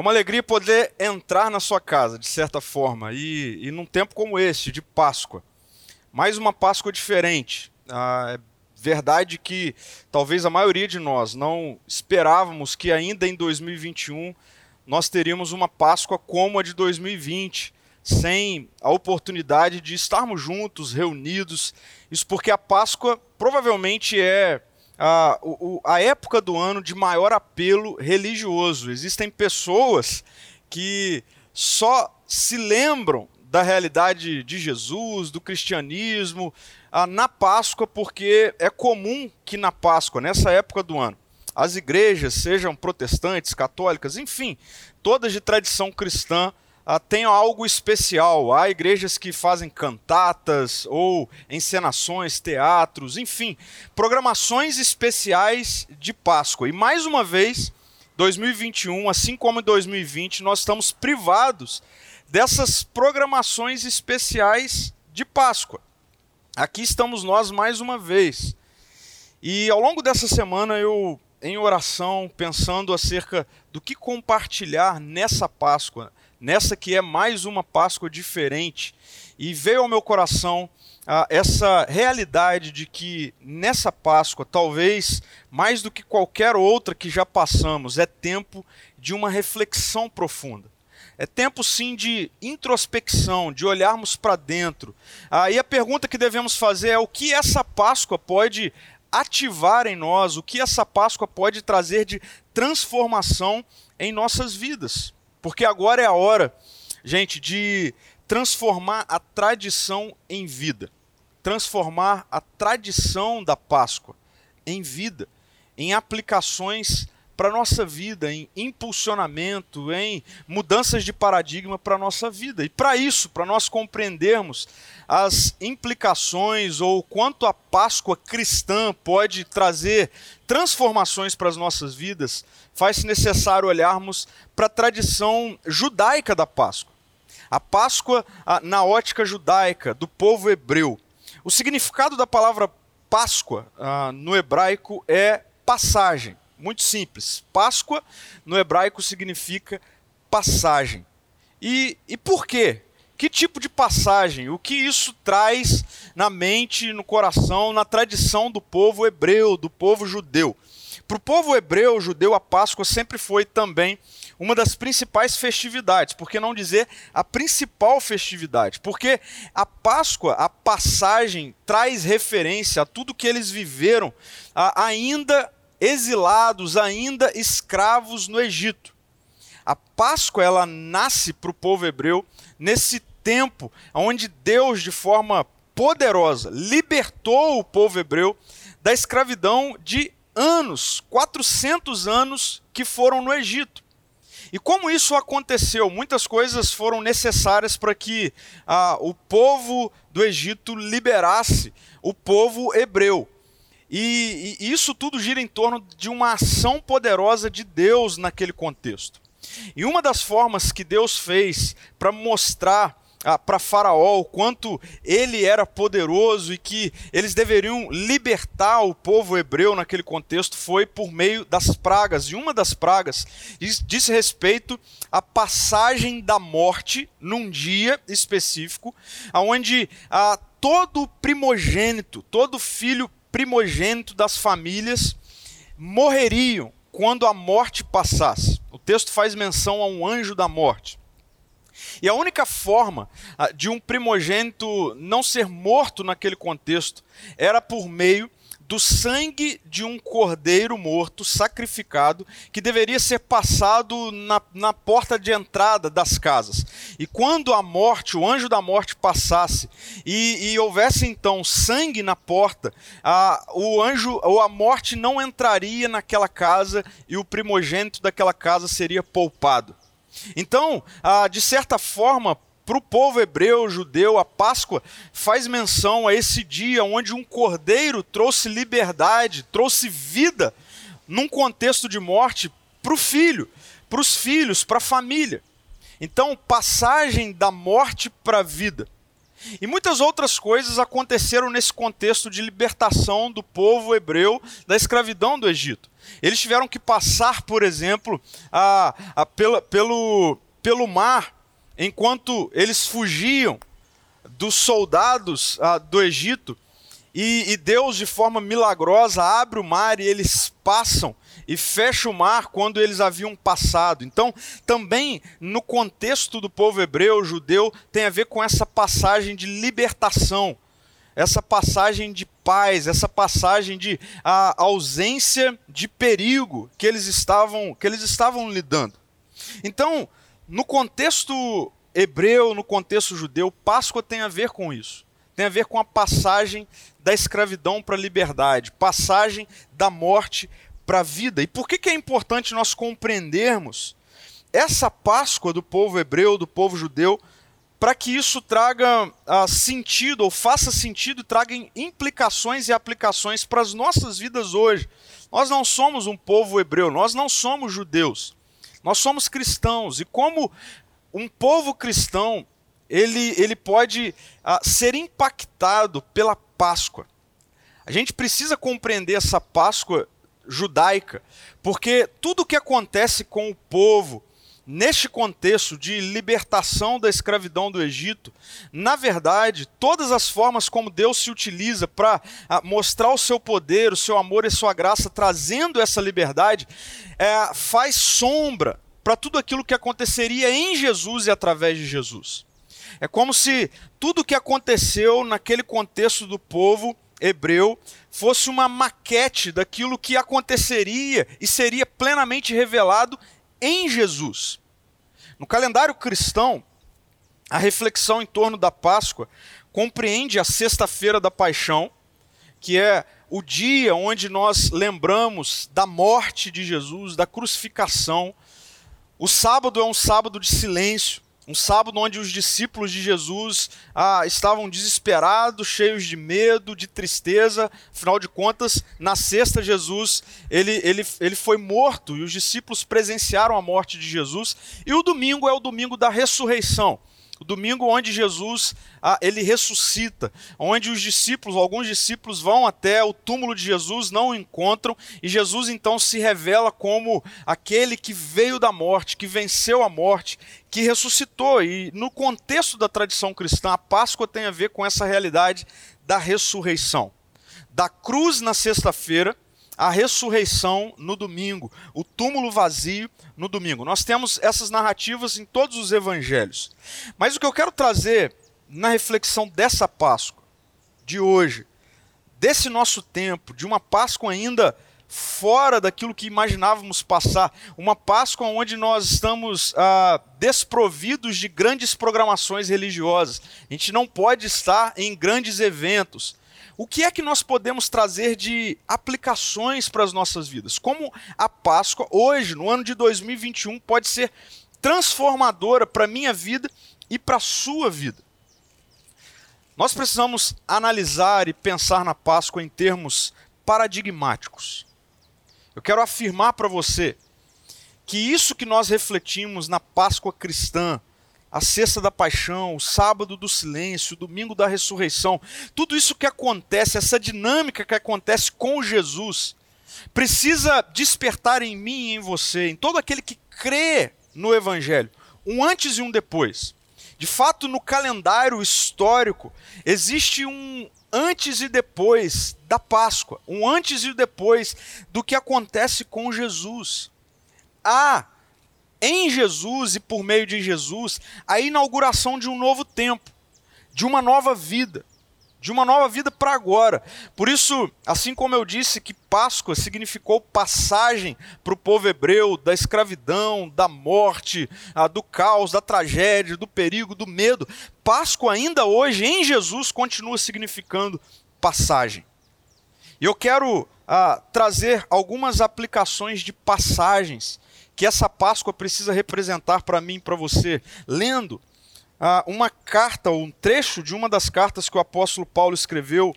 É uma alegria poder entrar na sua casa, de certa forma, e, e num tempo como este, de Páscoa. Mais uma Páscoa diferente. Ah, é verdade que talvez a maioria de nós não esperávamos que ainda em 2021 nós teríamos uma Páscoa como a de 2020, sem a oportunidade de estarmos juntos, reunidos. Isso porque a Páscoa provavelmente é a, o, a época do ano de maior apelo religioso. Existem pessoas que só se lembram da realidade de Jesus, do cristianismo, ah, na Páscoa, porque é comum que na Páscoa, nessa época do ano, as igrejas, sejam protestantes, católicas, enfim, todas de tradição cristã, ah, tenham algo especial. Há igrejas que fazem cantatas ou encenações, teatros, enfim, programações especiais de Páscoa. E mais uma vez, 2021, assim como em 2020, nós estamos privados dessas programações especiais de Páscoa. Aqui estamos nós mais uma vez. E ao longo dessa semana eu, em oração, pensando acerca do que compartilhar nessa Páscoa, nessa que é mais uma Páscoa diferente, e veio ao meu coração ah, essa realidade de que nessa Páscoa, talvez mais do que qualquer outra que já passamos, é tempo de uma reflexão profunda. É tempo sim de introspecção, de olharmos para dentro. Aí a pergunta que devemos fazer é o que essa Páscoa pode ativar em nós, o que essa Páscoa pode trazer de transformação em nossas vidas. Porque agora é a hora, gente, de transformar a tradição em vida. Transformar a tradição da Páscoa em vida, em aplicações para nossa vida, em impulsionamento, em mudanças de paradigma para a nossa vida. E para isso, para nós compreendermos as implicações ou quanto a Páscoa cristã pode trazer transformações para as nossas vidas, faz-se necessário olharmos para a tradição judaica da Páscoa. A Páscoa na ótica judaica do povo hebreu. O significado da palavra Páscoa ah, no hebraico é passagem. Muito simples. Páscoa no hebraico significa passagem. E, e por quê? Que tipo de passagem? O que isso traz na mente, no coração, na tradição do povo hebreu, do povo judeu? Para o povo hebreu, judeu, a Páscoa sempre foi também uma das principais festividades, por que não dizer a principal festividade? Porque a Páscoa, a passagem, traz referência a tudo que eles viveram ainda exilados, ainda escravos no Egito. A Páscoa ela nasce para o povo hebreu nesse tempo onde Deus, de forma poderosa, libertou o povo hebreu da escravidão de anos, 400 anos que foram no Egito. E como isso aconteceu? Muitas coisas foram necessárias para que ah, o povo do Egito liberasse o povo hebreu. E, e isso tudo gira em torno de uma ação poderosa de Deus naquele contexto. E uma das formas que Deus fez para mostrar ah, para Faraó o quanto ele era poderoso e que eles deveriam libertar o povo hebreu naquele contexto foi por meio das pragas. E uma das pragas diz, diz respeito à passagem da morte num dia específico, onde ah, todo primogênito, todo filho primogênito das famílias morreriam quando a morte passasse. O texto faz menção a um anjo da morte. E a única forma ah, de um primogênito não ser morto naquele contexto era por meio do sangue de um cordeiro morto sacrificado que deveria ser passado na, na porta de entrada das casas. E quando a morte, o anjo da morte passasse e, e houvesse então sangue na porta, a, o anjo ou a morte não entraria naquela casa e o primogênito daquela casa seria poupado. Então, de certa forma, para o povo hebreu, judeu, a Páscoa faz menção a esse dia onde um cordeiro trouxe liberdade, trouxe vida, num contexto de morte, para o filho, para os filhos, para a família. Então, passagem da morte para a vida. E muitas outras coisas aconteceram nesse contexto de libertação do povo hebreu da escravidão do Egito. Eles tiveram que passar, por exemplo, a, a, pela, pelo, pelo mar enquanto eles fugiam dos soldados a, do Egito. E, e Deus, de forma milagrosa, abre o mar e eles passam e fecha o mar quando eles haviam passado. Então, também no contexto do povo hebreu, judeu, tem a ver com essa passagem de libertação, essa passagem de paz, essa passagem de ausência de perigo que eles estavam que eles estavam lidando. Então, no contexto hebreu, no contexto judeu, Páscoa tem a ver com isso. Tem a ver com a passagem da escravidão para a liberdade, passagem da morte para a vida. E por que, que é importante nós compreendermos essa Páscoa do povo hebreu, do povo judeu, para que isso traga uh, sentido, ou faça sentido, traga implicações e aplicações para as nossas vidas hoje. Nós não somos um povo hebreu, nós não somos judeus, nós somos cristãos. E como um povo cristão, ele, ele pode uh, ser impactado pela Páscoa. A gente precisa compreender essa Páscoa judaica, porque tudo o que acontece com o povo neste contexto de libertação da escravidão do Egito, na verdade, todas as formas como Deus se utiliza para ah, mostrar o seu poder, o seu amor e sua graça, trazendo essa liberdade, é, faz sombra para tudo aquilo que aconteceria em Jesus e através de Jesus. É como se tudo o que aconteceu naquele contexto do povo hebreu fosse uma maquete daquilo que aconteceria e seria plenamente revelado em Jesus. No calendário cristão, a reflexão em torno da Páscoa compreende a Sexta-feira da Paixão, que é o dia onde nós lembramos da morte de Jesus, da crucificação. O sábado é um sábado de silêncio, um sábado onde os discípulos de Jesus ah, estavam desesperados, cheios de medo, de tristeza. Afinal de contas, na sexta, Jesus ele, ele, ele foi morto e os discípulos presenciaram a morte de Jesus. E o domingo é o domingo da ressurreição o domingo onde Jesus ah, ele ressuscita, onde os discípulos, alguns discípulos vão até o túmulo de Jesus, não o encontram, e Jesus então se revela como aquele que veio da morte, que venceu a morte, que ressuscitou. E no contexto da tradição cristã, a Páscoa tem a ver com essa realidade da ressurreição. Da cruz na sexta-feira, a ressurreição no domingo, o túmulo vazio no domingo. Nós temos essas narrativas em todos os evangelhos. Mas o que eu quero trazer na reflexão dessa Páscoa, de hoje, desse nosso tempo, de uma Páscoa ainda fora daquilo que imaginávamos passar, uma Páscoa onde nós estamos ah, desprovidos de grandes programações religiosas. A gente não pode estar em grandes eventos o que é que nós podemos trazer de aplicações para as nossas vidas? Como a Páscoa, hoje, no ano de 2021, pode ser transformadora para a minha vida e para a sua vida? Nós precisamos analisar e pensar na Páscoa em termos paradigmáticos. Eu quero afirmar para você que isso que nós refletimos na Páscoa cristã, a sexta da paixão, o sábado do silêncio, o domingo da ressurreição, tudo isso que acontece, essa dinâmica que acontece com Jesus, precisa despertar em mim e em você, em todo aquele que crê no Evangelho, um antes e um depois. De fato, no calendário histórico, existe um antes e depois da Páscoa, um antes e depois do que acontece com Jesus. Há em Jesus e por meio de Jesus a inauguração de um novo tempo, de uma nova vida, de uma nova vida para agora. Por isso, assim como eu disse que Páscoa significou passagem para o povo hebreu da escravidão, da morte, ah, do caos, da tragédia, do perigo, do medo, Páscoa ainda hoje em Jesus continua significando passagem. E eu quero ah, trazer algumas aplicações de passagens que essa Páscoa precisa representar para mim e para você, lendo ah, uma carta, um trecho de uma das cartas que o apóstolo Paulo escreveu,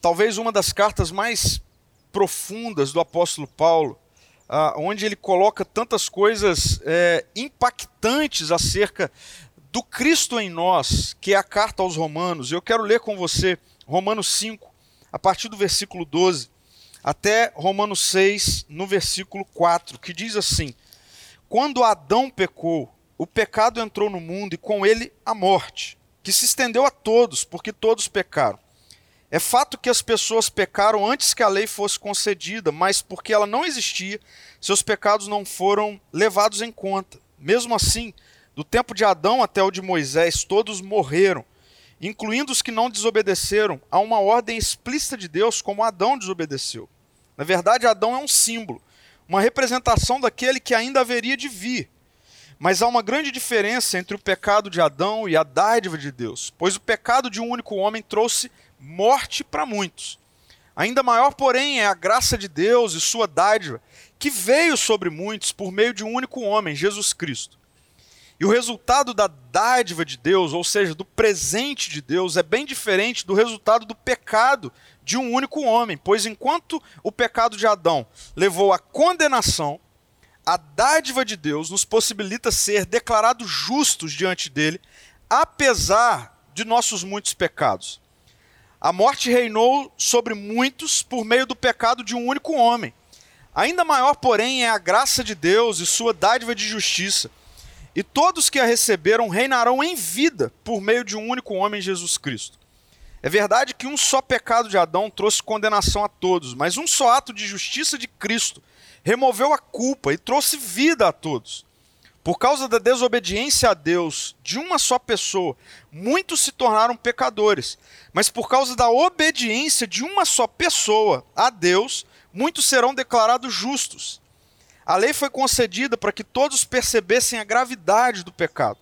talvez uma das cartas mais profundas do apóstolo Paulo, ah, onde ele coloca tantas coisas é, impactantes acerca do Cristo em nós, que é a carta aos Romanos. Eu quero ler com você Romanos 5, a partir do versículo 12. Até Romanos 6, no versículo 4, que diz assim: Quando Adão pecou, o pecado entrou no mundo e com ele a morte, que se estendeu a todos, porque todos pecaram. É fato que as pessoas pecaram antes que a lei fosse concedida, mas porque ela não existia, seus pecados não foram levados em conta. Mesmo assim, do tempo de Adão até o de Moisés, todos morreram, incluindo os que não desobedeceram a uma ordem explícita de Deus, como Adão desobedeceu. Na verdade, Adão é um símbolo, uma representação daquele que ainda haveria de vir. Mas há uma grande diferença entre o pecado de Adão e a dádiva de Deus, pois o pecado de um único homem trouxe morte para muitos. Ainda maior, porém, é a graça de Deus e sua dádiva, que veio sobre muitos por meio de um único homem, Jesus Cristo. E o resultado da dádiva de Deus, ou seja, do presente de Deus, é bem diferente do resultado do pecado de um único homem, pois enquanto o pecado de Adão levou à condenação, a dádiva de Deus nos possibilita ser declarados justos diante dele, apesar de nossos muitos pecados. A morte reinou sobre muitos por meio do pecado de um único homem. Ainda maior, porém, é a graça de Deus e sua dádiva de justiça e todos que a receberam reinarão em vida por meio de um único homem, Jesus Cristo. É verdade que um só pecado de Adão trouxe condenação a todos, mas um só ato de justiça de Cristo removeu a culpa e trouxe vida a todos. Por causa da desobediência a Deus de uma só pessoa, muitos se tornaram pecadores, mas por causa da obediência de uma só pessoa a Deus, muitos serão declarados justos. A lei foi concedida para que todos percebessem a gravidade do pecado.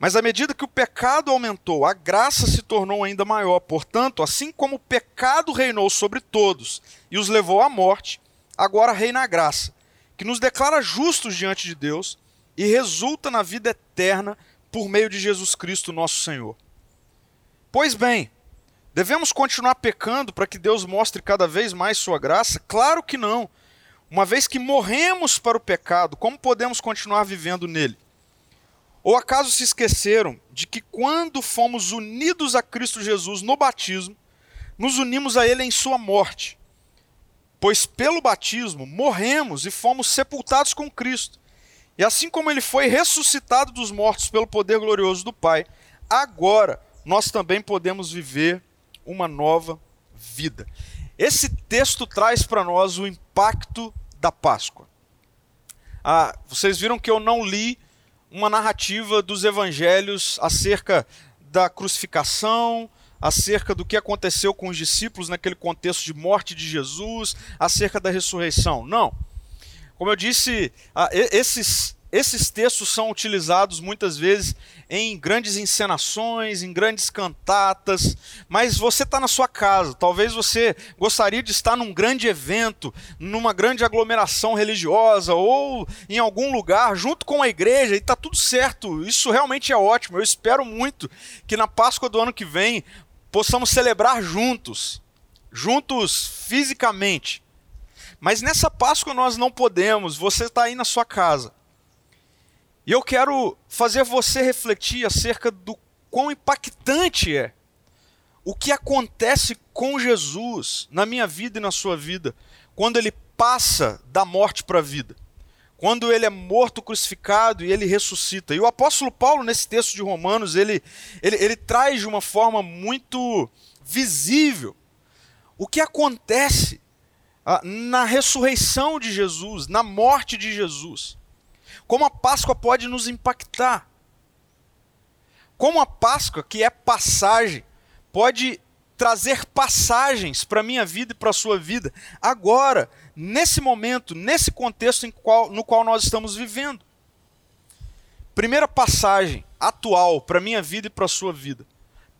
Mas à medida que o pecado aumentou, a graça se tornou ainda maior. Portanto, assim como o pecado reinou sobre todos e os levou à morte, agora reina a graça, que nos declara justos diante de Deus e resulta na vida eterna por meio de Jesus Cristo, nosso Senhor. Pois bem, devemos continuar pecando para que Deus mostre cada vez mais sua graça? Claro que não. Uma vez que morremos para o pecado, como podemos continuar vivendo nele? Ou acaso se esqueceram de que quando fomos unidos a Cristo Jesus no batismo, nos unimos a Ele em Sua morte? Pois pelo batismo morremos e fomos sepultados com Cristo. E assim como Ele foi ressuscitado dos mortos pelo poder glorioso do Pai, agora nós também podemos viver uma nova vida. Esse texto traz para nós o impacto da Páscoa. Ah, vocês viram que eu não li uma narrativa dos evangelhos acerca da crucificação, acerca do que aconteceu com os discípulos naquele contexto de morte de Jesus, acerca da ressurreição. Não. Como eu disse, esses esses textos são utilizados muitas vezes em grandes encenações, em grandes cantatas, mas você está na sua casa. Talvez você gostaria de estar num grande evento, numa grande aglomeração religiosa ou em algum lugar junto com a igreja e está tudo certo. Isso realmente é ótimo. Eu espero muito que na Páscoa do ano que vem possamos celebrar juntos, juntos fisicamente. Mas nessa Páscoa nós não podemos. Você está aí na sua casa. E eu quero fazer você refletir acerca do quão impactante é o que acontece com Jesus na minha vida e na sua vida quando ele passa da morte para a vida. Quando ele é morto, crucificado e ele ressuscita. E o apóstolo Paulo, nesse texto de Romanos, ele, ele, ele traz de uma forma muito visível o que acontece ah, na ressurreição de Jesus, na morte de Jesus. Como a Páscoa pode nos impactar. Como a Páscoa, que é passagem, pode trazer passagens para a minha vida e para a sua vida, agora, nesse momento, nesse contexto qual, no qual nós estamos vivendo. Primeira passagem atual para a minha vida e para a sua vida.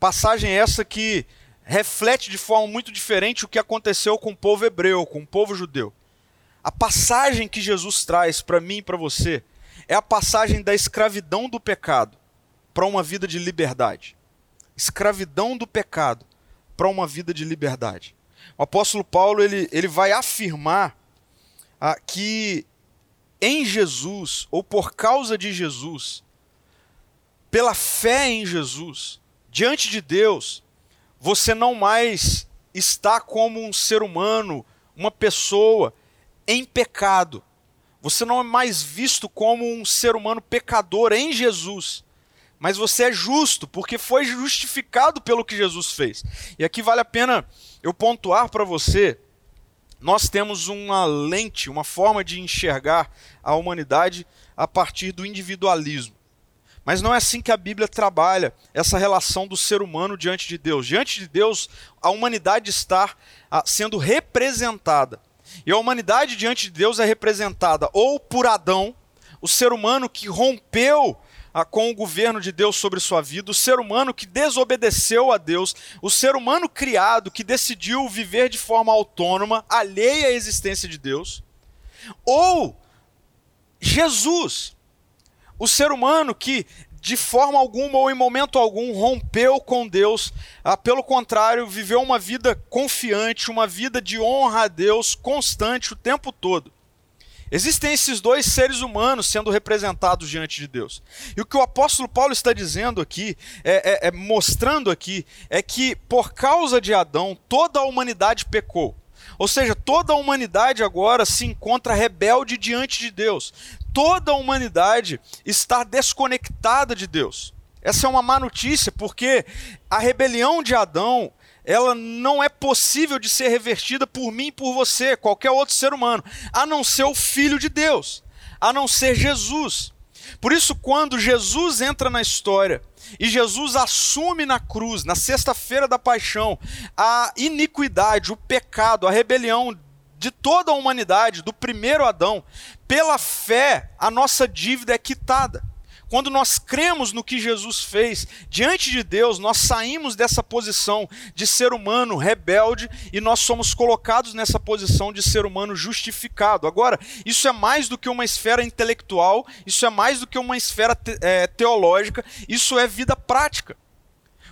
Passagem essa que reflete de forma muito diferente o que aconteceu com o povo hebreu, com o povo judeu. A passagem que Jesus traz para mim e para você é a passagem da escravidão do pecado para uma vida de liberdade. Escravidão do pecado para uma vida de liberdade. O apóstolo Paulo ele, ele vai afirmar ah, que em Jesus, ou por causa de Jesus, pela fé em Jesus, diante de Deus, você não mais está como um ser humano uma pessoa em pecado. Você não é mais visto como um ser humano pecador em Jesus, mas você é justo, porque foi justificado pelo que Jesus fez. E aqui vale a pena eu pontuar para você: nós temos uma lente, uma forma de enxergar a humanidade a partir do individualismo. Mas não é assim que a Bíblia trabalha essa relação do ser humano diante de Deus. Diante de Deus, a humanidade está ah, sendo representada e a humanidade diante de Deus é representada ou por Adão, o ser humano que rompeu ah, com o governo de Deus sobre sua vida, o ser humano que desobedeceu a Deus, o ser humano criado que decidiu viver de forma autônoma, alheia à existência de Deus, ou Jesus, o ser humano que de forma alguma ou em momento algum rompeu com Deus, ah, pelo contrário, viveu uma vida confiante, uma vida de honra a Deus constante o tempo todo. Existem esses dois seres humanos sendo representados diante de Deus. E o que o apóstolo Paulo está dizendo aqui, é, é, é mostrando aqui, é que por causa de Adão, toda a humanidade pecou. Ou seja, toda a humanidade agora se encontra rebelde diante de Deus toda a humanidade está desconectada de Deus. Essa é uma má notícia, porque a rebelião de Adão, ela não é possível de ser revertida por mim por você, qualquer outro ser humano, a não ser o Filho de Deus, a não ser Jesus. Por isso, quando Jesus entra na história e Jesus assume na cruz, na sexta-feira da paixão, a iniquidade, o pecado, a rebelião de toda a humanidade, do primeiro Adão, pela fé, a nossa dívida é quitada. Quando nós cremos no que Jesus fez diante de Deus, nós saímos dessa posição de ser humano rebelde e nós somos colocados nessa posição de ser humano justificado. Agora, isso é mais do que uma esfera intelectual, isso é mais do que uma esfera te é, teológica, isso é vida prática.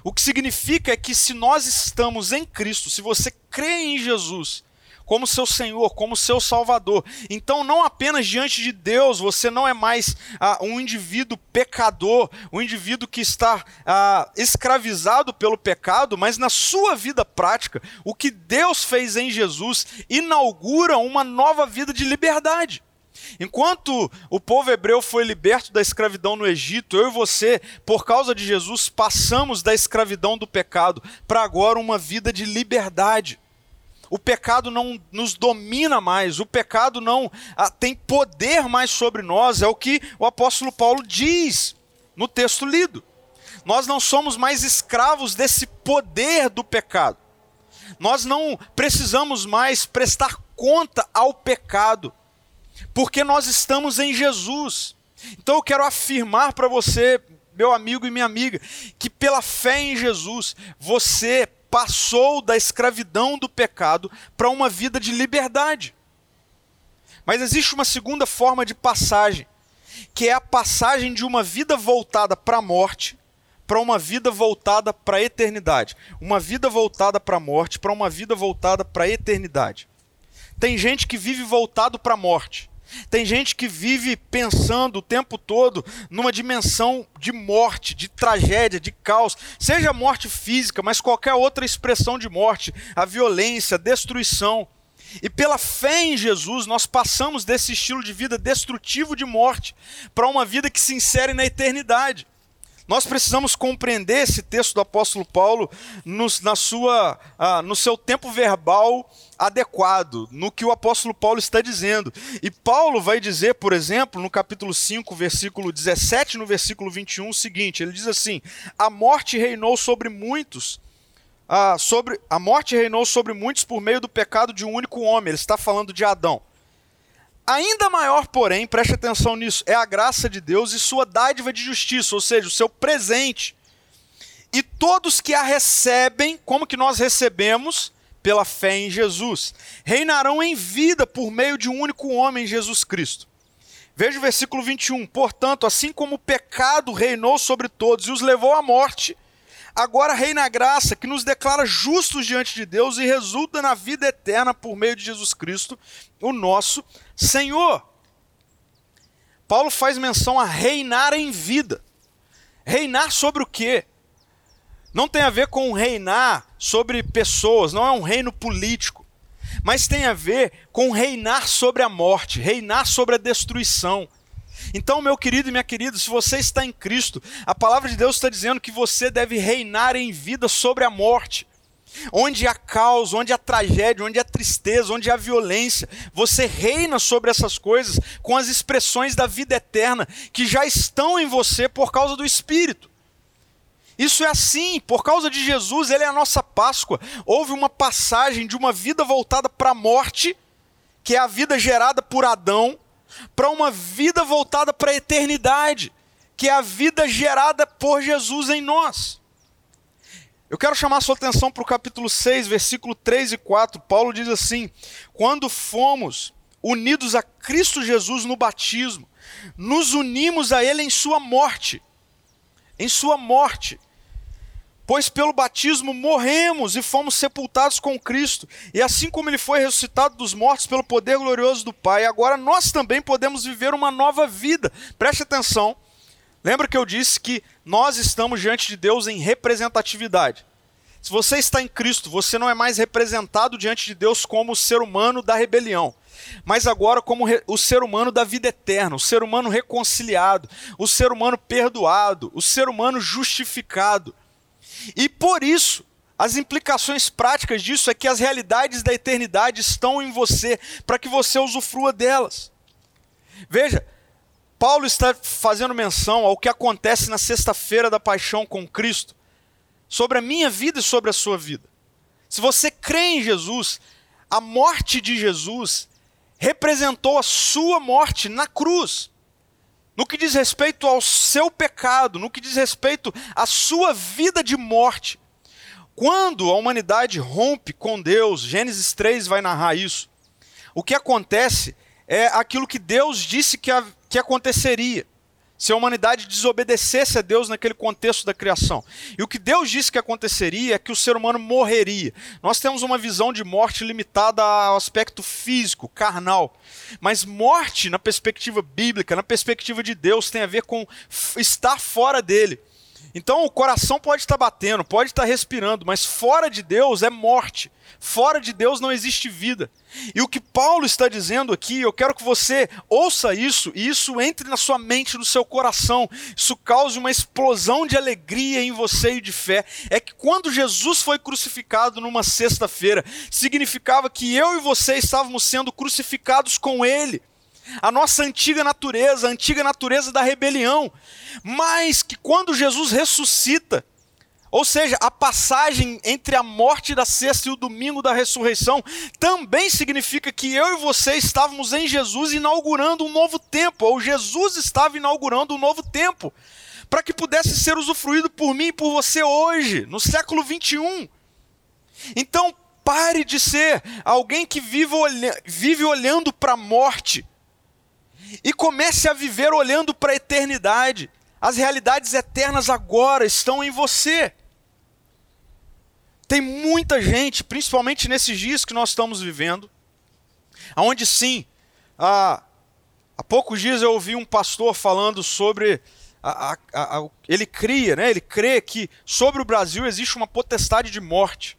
O que significa é que se nós estamos em Cristo, se você crê em Jesus, como seu Senhor, como seu Salvador. Então, não apenas diante de Deus, você não é mais ah, um indivíduo pecador, um indivíduo que está ah, escravizado pelo pecado, mas na sua vida prática, o que Deus fez em Jesus inaugura uma nova vida de liberdade. Enquanto o povo hebreu foi liberto da escravidão no Egito, eu e você, por causa de Jesus, passamos da escravidão do pecado para agora uma vida de liberdade. O pecado não nos domina mais, o pecado não ah, tem poder mais sobre nós, é o que o apóstolo Paulo diz no texto lido. Nós não somos mais escravos desse poder do pecado. Nós não precisamos mais prestar conta ao pecado, porque nós estamos em Jesus. Então eu quero afirmar para você, meu amigo e minha amiga, que pela fé em Jesus, você passou da escravidão do pecado para uma vida de liberdade. Mas existe uma segunda forma de passagem, que é a passagem de uma vida voltada para a morte para uma vida voltada para a eternidade. Uma vida voltada para a morte para uma vida voltada para a eternidade. Tem gente que vive voltado para a morte. Tem gente que vive pensando o tempo todo numa dimensão de morte, de tragédia, de caos, seja morte física, mas qualquer outra expressão de morte, a violência, a destruição. E pela fé em Jesus, nós passamos desse estilo de vida destrutivo de morte para uma vida que se insere na eternidade. Nós precisamos compreender esse texto do apóstolo Paulo no, na sua, ah, no seu tempo verbal adequado, no que o apóstolo Paulo está dizendo. E Paulo vai dizer, por exemplo, no capítulo 5, versículo 17, no versículo 21, o seguinte: ele diz assim: A morte reinou sobre muitos. Ah, sobre, a morte reinou sobre muitos por meio do pecado de um único homem. Ele está falando de Adão. Ainda maior, porém, preste atenção nisso, é a graça de Deus e sua dádiva de justiça, ou seja, o seu presente. E todos que a recebem, como que nós recebemos? Pela fé em Jesus, reinarão em vida por meio de um único homem, Jesus Cristo. Veja o versículo 21. Portanto, assim como o pecado reinou sobre todos e os levou à morte, agora reina a graça que nos declara justos diante de Deus e resulta na vida eterna por meio de Jesus Cristo, o nosso Senhor. Paulo faz menção a reinar em vida. Reinar sobre o quê? Não tem a ver com reinar sobre pessoas, não é um reino político mas tem a ver com reinar sobre a morte, reinar sobre a destruição. Então, meu querido e minha querida, se você está em Cristo, a palavra de Deus está dizendo que você deve reinar em vida sobre a morte. Onde há caos, onde há tragédia, onde há tristeza, onde há violência, você reina sobre essas coisas com as expressões da vida eterna que já estão em você por causa do Espírito. Isso é assim, por causa de Jesus, ele é a nossa Páscoa. Houve uma passagem de uma vida voltada para a morte, que é a vida gerada por Adão, para uma vida voltada para a eternidade, que é a vida gerada por Jesus em nós. Eu quero chamar sua atenção para o capítulo 6, versículo 3 e 4. Paulo diz assim: Quando fomos unidos a Cristo Jesus no batismo, nos unimos a Ele em Sua morte. Em Sua morte. Pois pelo batismo morremos e fomos sepultados com Cristo, e assim como ele foi ressuscitado dos mortos pelo poder glorioso do Pai, agora nós também podemos viver uma nova vida. Preste atenção. Lembra que eu disse que nós estamos diante de Deus em representatividade. Se você está em Cristo, você não é mais representado diante de Deus como o ser humano da rebelião, mas agora como o ser humano da vida eterna, o ser humano reconciliado, o ser humano perdoado, o ser humano justificado. E por isso, as implicações práticas disso é que as realidades da eternidade estão em você, para que você usufrua delas. Veja, Paulo está fazendo menção ao que acontece na sexta-feira da paixão com Cristo, sobre a minha vida e sobre a sua vida. Se você crê em Jesus, a morte de Jesus representou a sua morte na cruz no que diz respeito ao seu pecado, no que diz respeito à sua vida de morte. Quando a humanidade rompe com Deus, Gênesis 3 vai narrar isso, o que acontece é aquilo que Deus disse que, a, que aconteceria se a humanidade desobedecesse a Deus naquele contexto da criação. E o que Deus disse que aconteceria é que o ser humano morreria. Nós temos uma visão de morte limitada ao aspecto físico, carnal. Mas morte, na perspectiva bíblica, na perspectiva de Deus, tem a ver com estar fora dele. Então o coração pode estar batendo, pode estar respirando, mas fora de Deus é morte. Fora de Deus não existe vida. E o que Paulo está dizendo aqui, eu quero que você ouça isso e isso entre na sua mente, no seu coração. Isso cause uma explosão de alegria em você e de fé. É que quando Jesus foi crucificado numa sexta-feira, significava que eu e você estávamos sendo crucificados com ele a nossa antiga natureza, a antiga natureza da rebelião, mas que quando Jesus ressuscita, ou seja, a passagem entre a morte da sexta e o domingo da ressurreição também significa que eu e você estávamos em Jesus inaugurando um novo tempo, ou Jesus estava inaugurando um novo tempo, para que pudesse ser usufruído por mim e por você hoje, no século 21. Então, pare de ser alguém que vive, olha, vive olhando para a morte e comece a viver olhando para a eternidade. As realidades eternas agora estão em você. Tem muita gente, principalmente nesses dias que nós estamos vivendo, aonde sim, há, há poucos dias eu ouvi um pastor falando sobre a, a, a, ele cria, né, ele crê que sobre o Brasil existe uma potestade de morte.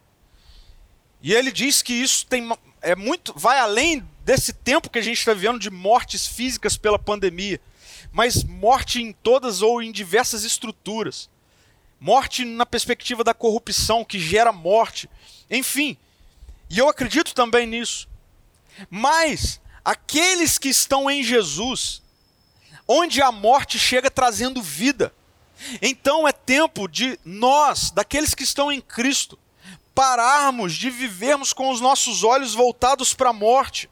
E ele diz que isso tem, é muito, vai além desse tempo que a gente está vivendo de mortes físicas pela pandemia, mas morte em todas ou em diversas estruturas. Morte na perspectiva da corrupção que gera morte. Enfim, e eu acredito também nisso. Mas aqueles que estão em Jesus, onde a morte chega trazendo vida. Então é tempo de nós, daqueles que estão em Cristo, pararmos de vivermos com os nossos olhos voltados para a morte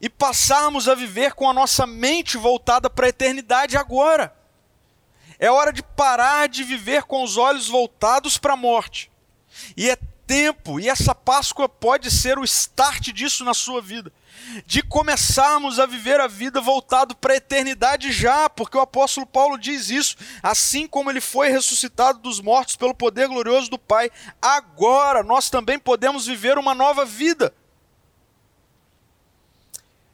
e passarmos a viver com a nossa mente voltada para a eternidade agora. É hora de parar de viver com os olhos voltados para a morte. E é tempo, e essa Páscoa pode ser o start disso na sua vida, de começarmos a viver a vida voltado para a eternidade já, porque o apóstolo Paulo diz isso, assim como ele foi ressuscitado dos mortos pelo poder glorioso do Pai, agora nós também podemos viver uma nova vida.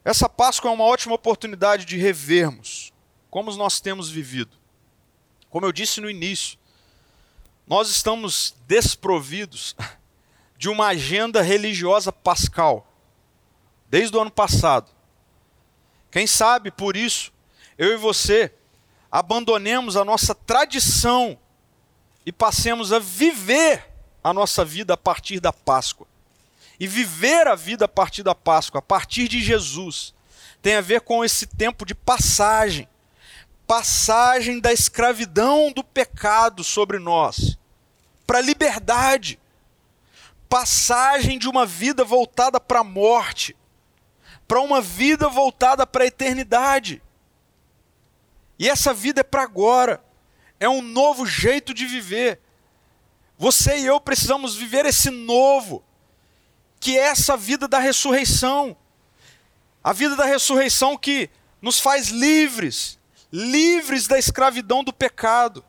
Essa Páscoa é uma ótima oportunidade de revermos como nós temos vivido. Como eu disse no início, nós estamos desprovidos de uma agenda religiosa pascal. desde o ano passado. Quem sabe por isso, eu e você abandonemos a nossa tradição e passemos a viver a nossa vida a partir da Páscoa. E viver a vida a partir da Páscoa, a partir de Jesus, tem a ver com esse tempo de passagem passagem da escravidão do pecado sobre nós para a liberdade, passagem de uma vida voltada para a morte para uma vida voltada para a eternidade. E essa vida é para agora, é um novo jeito de viver. Você e eu precisamos viver esse novo, que é essa vida da ressurreição. A vida da ressurreição que nos faz livres, livres da escravidão do pecado.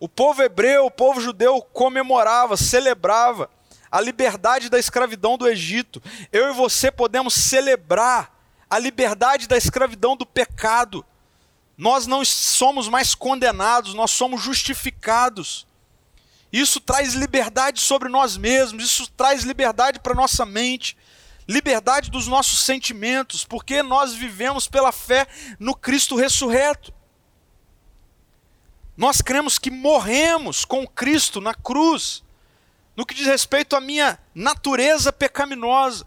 O povo hebreu, o povo judeu comemorava, celebrava a liberdade da escravidão do Egito. Eu e você podemos celebrar a liberdade da escravidão do pecado. Nós não somos mais condenados, nós somos justificados. Isso traz liberdade sobre nós mesmos, isso traz liberdade para nossa mente, liberdade dos nossos sentimentos, porque nós vivemos pela fé no Cristo ressurreto. Nós cremos que morremos com Cristo na cruz, no que diz respeito à minha natureza pecaminosa.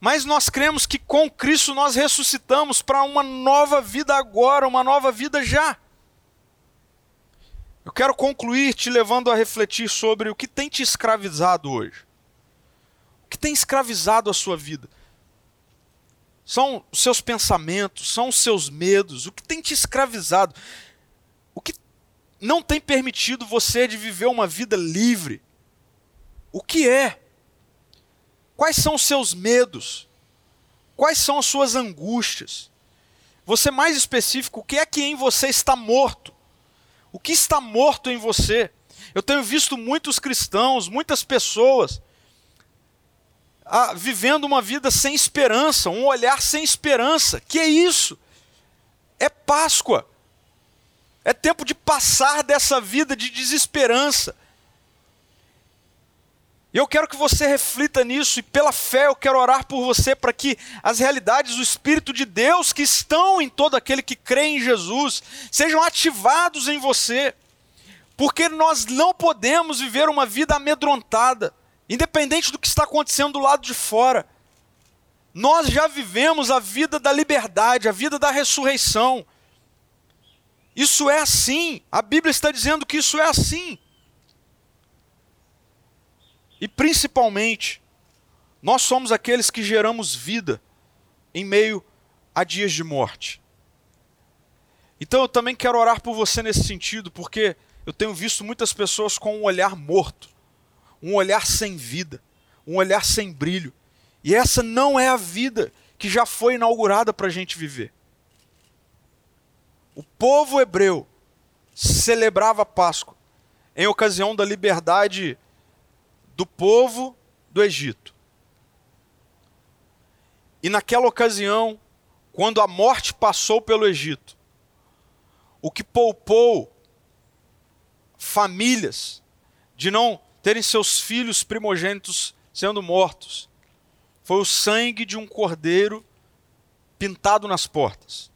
Mas nós cremos que com Cristo nós ressuscitamos para uma nova vida agora, uma nova vida já. Eu quero concluir te levando a refletir sobre o que tem te escravizado hoje. O que tem escravizado a sua vida? São os seus pensamentos, são os seus medos, o que tem te escravizado? O que não tem permitido você de viver uma vida livre? O que é? Quais são os seus medos? Quais são as suas angústias? Você mais específico, o que é que em você está morto? O que está morto em você? Eu tenho visto muitos cristãos, muitas pessoas, ah, vivendo uma vida sem esperança, um olhar sem esperança. Que é isso? É Páscoa. É tempo de passar dessa vida de desesperança. E eu quero que você reflita nisso, e pela fé eu quero orar por você para que as realidades do Espírito de Deus que estão em todo aquele que crê em Jesus sejam ativados em você. Porque nós não podemos viver uma vida amedrontada, independente do que está acontecendo do lado de fora. Nós já vivemos a vida da liberdade, a vida da ressurreição. Isso é assim, a Bíblia está dizendo que isso é assim. E principalmente, nós somos aqueles que geramos vida em meio a dias de morte. Então eu também quero orar por você nesse sentido, porque eu tenho visto muitas pessoas com um olhar morto, um olhar sem vida, um olhar sem brilho. E essa não é a vida que já foi inaugurada para a gente viver. O povo hebreu celebrava a Páscoa em ocasião da liberdade do povo do Egito. E naquela ocasião, quando a morte passou pelo Egito, o que poupou famílias de não terem seus filhos primogênitos sendo mortos foi o sangue de um cordeiro pintado nas portas.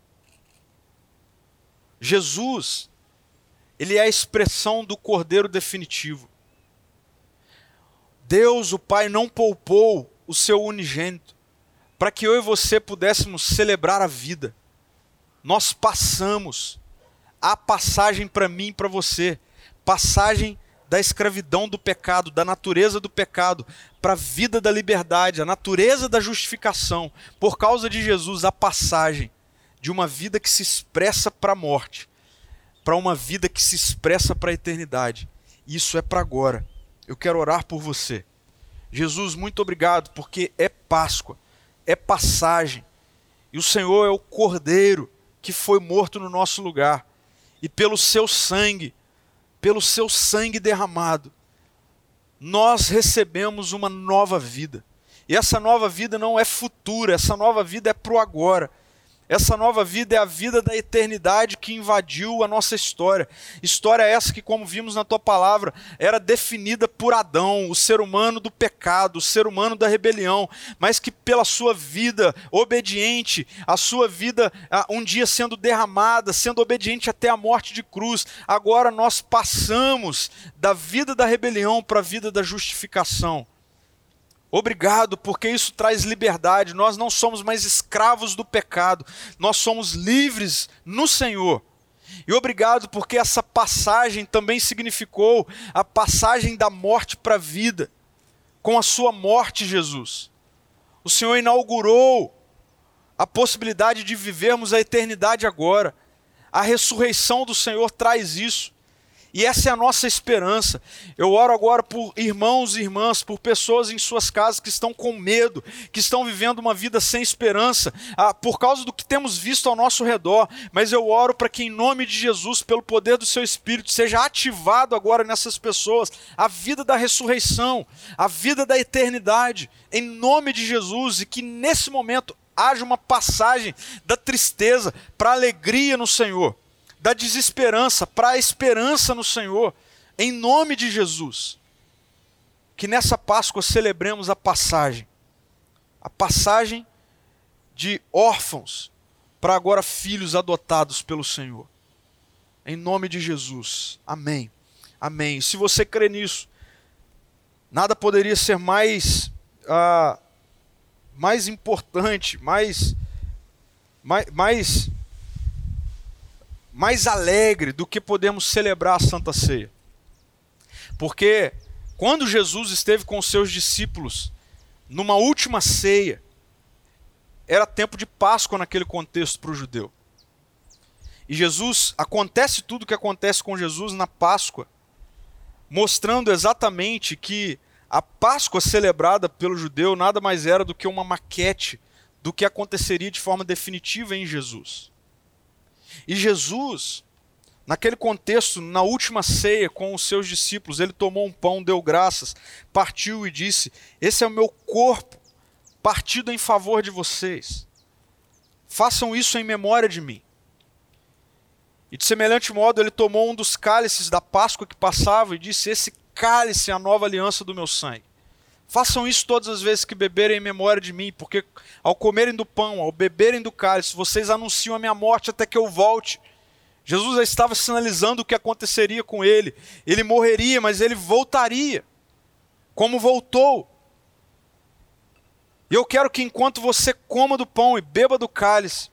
Jesus, ele é a expressão do cordeiro definitivo. Deus, o Pai, não poupou o seu unigênito para que eu e você pudéssemos celebrar a vida. Nós passamos a passagem para mim e para você, passagem da escravidão do pecado, da natureza do pecado, para a vida da liberdade, a natureza da justificação, por causa de Jesus, a passagem de uma vida que se expressa para a morte, para uma vida que se expressa para a eternidade. Isso é para agora. Eu quero orar por você. Jesus, muito obrigado, porque é Páscoa, é passagem. E o Senhor é o Cordeiro que foi morto no nosso lugar. E pelo seu sangue, pelo seu sangue derramado, nós recebemos uma nova vida. E essa nova vida não é futura, essa nova vida é para o agora. Essa nova vida é a vida da eternidade que invadiu a nossa história. História essa que, como vimos na tua palavra, era definida por Adão, o ser humano do pecado, o ser humano da rebelião, mas que pela sua vida obediente, a sua vida um dia sendo derramada, sendo obediente até a morte de cruz, agora nós passamos da vida da rebelião para a vida da justificação. Obrigado, porque isso traz liberdade. Nós não somos mais escravos do pecado, nós somos livres no Senhor. E obrigado, porque essa passagem também significou a passagem da morte para a vida, com a sua morte, Jesus. O Senhor inaugurou a possibilidade de vivermos a eternidade agora. A ressurreição do Senhor traz isso. E essa é a nossa esperança. Eu oro agora por irmãos e irmãs, por pessoas em suas casas que estão com medo, que estão vivendo uma vida sem esperança, ah, por causa do que temos visto ao nosso redor. Mas eu oro para que, em nome de Jesus, pelo poder do seu Espírito, seja ativado agora nessas pessoas a vida da ressurreição, a vida da eternidade, em nome de Jesus, e que nesse momento haja uma passagem da tristeza para alegria no Senhor da desesperança para a esperança no Senhor, em nome de Jesus. Que nessa Páscoa celebremos a passagem, a passagem de órfãos para agora filhos adotados pelo Senhor. Em nome de Jesus. Amém. Amém. Se você crê nisso, nada poderia ser mais, uh, mais importante, mais, mais, mais mais alegre do que podemos celebrar a Santa Ceia. Porque quando Jesus esteve com os seus discípulos numa última ceia, era tempo de Páscoa naquele contexto para o judeu. E Jesus, acontece tudo o que acontece com Jesus na Páscoa, mostrando exatamente que a Páscoa celebrada pelo judeu nada mais era do que uma maquete do que aconteceria de forma definitiva em Jesus. E Jesus, naquele contexto, na última ceia com os seus discípulos, ele tomou um pão, deu graças, partiu e disse: Esse é o meu corpo, partido em favor de vocês. Façam isso em memória de mim. E de semelhante modo, ele tomou um dos cálices da Páscoa que passava e disse: Esse cálice é a nova aliança do meu sangue. Façam isso todas as vezes que beberem em memória de mim, porque ao comerem do pão, ao beberem do cálice, vocês anunciam a minha morte até que eu volte. Jesus já estava sinalizando o que aconteceria com ele. Ele morreria, mas ele voltaria, como voltou. E eu quero que enquanto você coma do pão e beba do cálice,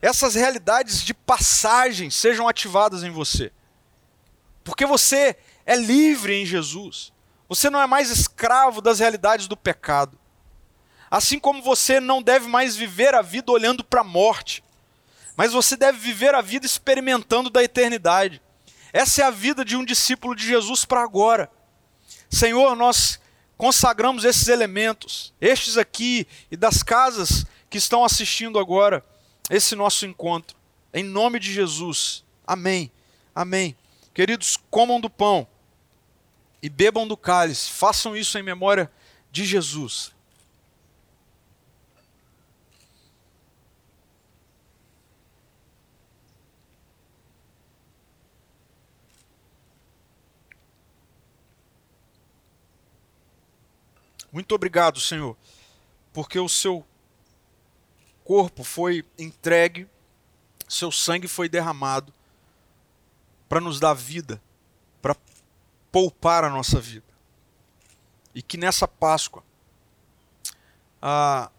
essas realidades de passagem sejam ativadas em você. Porque você é livre em Jesus. Você não é mais escravo das realidades do pecado. Assim como você não deve mais viver a vida olhando para a morte, mas você deve viver a vida experimentando da eternidade. Essa é a vida de um discípulo de Jesus para agora. Senhor, nós consagramos esses elementos, estes aqui e das casas que estão assistindo agora esse nosso encontro. Em nome de Jesus. Amém. Amém. Queridos, comam do pão e bebam do cálice. Façam isso em memória de Jesus. Muito obrigado, Senhor, porque o seu corpo foi entregue, seu sangue foi derramado para nos dar vida, poupar a nossa vida. E que nessa Páscoa, ah,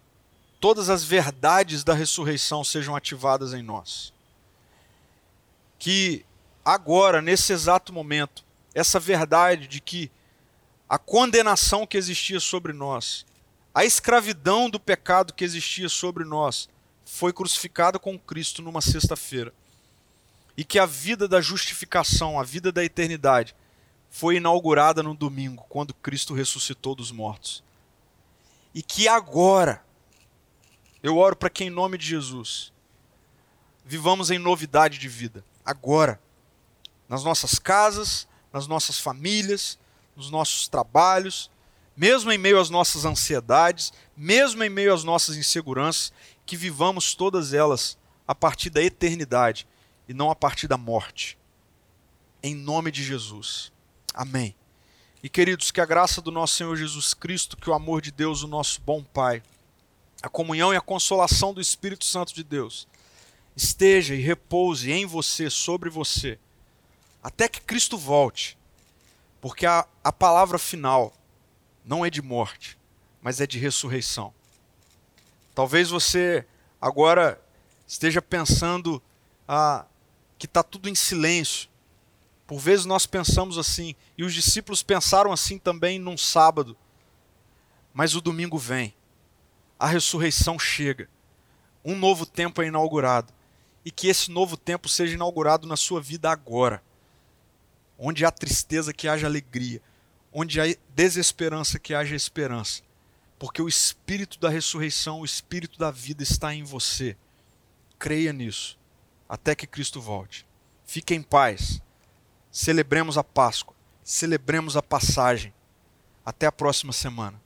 todas as verdades da ressurreição sejam ativadas em nós. Que agora, nesse exato momento, essa verdade de que a condenação que existia sobre nós, a escravidão do pecado que existia sobre nós, foi crucificada com Cristo numa sexta-feira. E que a vida da justificação, a vida da eternidade, foi inaugurada no domingo, quando Cristo ressuscitou dos mortos. E que agora, eu oro para que, em nome de Jesus, vivamos em novidade de vida. Agora. Nas nossas casas, nas nossas famílias, nos nossos trabalhos, mesmo em meio às nossas ansiedades, mesmo em meio às nossas inseguranças, que vivamos todas elas a partir da eternidade e não a partir da morte. Em nome de Jesus. Amém. E queridos, que a graça do nosso Senhor Jesus Cristo, que o amor de Deus, o nosso bom Pai, a comunhão e a consolação do Espírito Santo de Deus esteja e repouse em você, sobre você, até que Cristo volte, porque a, a palavra final não é de morte, mas é de ressurreição. Talvez você agora esteja pensando ah, que está tudo em silêncio. Por vezes nós pensamos assim, e os discípulos pensaram assim também num sábado. Mas o domingo vem, a ressurreição chega, um novo tempo é inaugurado, e que esse novo tempo seja inaugurado na sua vida agora. Onde há tristeza, que haja alegria, onde há desesperança, que haja esperança, porque o espírito da ressurreição, o espírito da vida está em você. Creia nisso, até que Cristo volte. Fique em paz. Celebremos a Páscoa, celebremos a passagem. Até a próxima semana.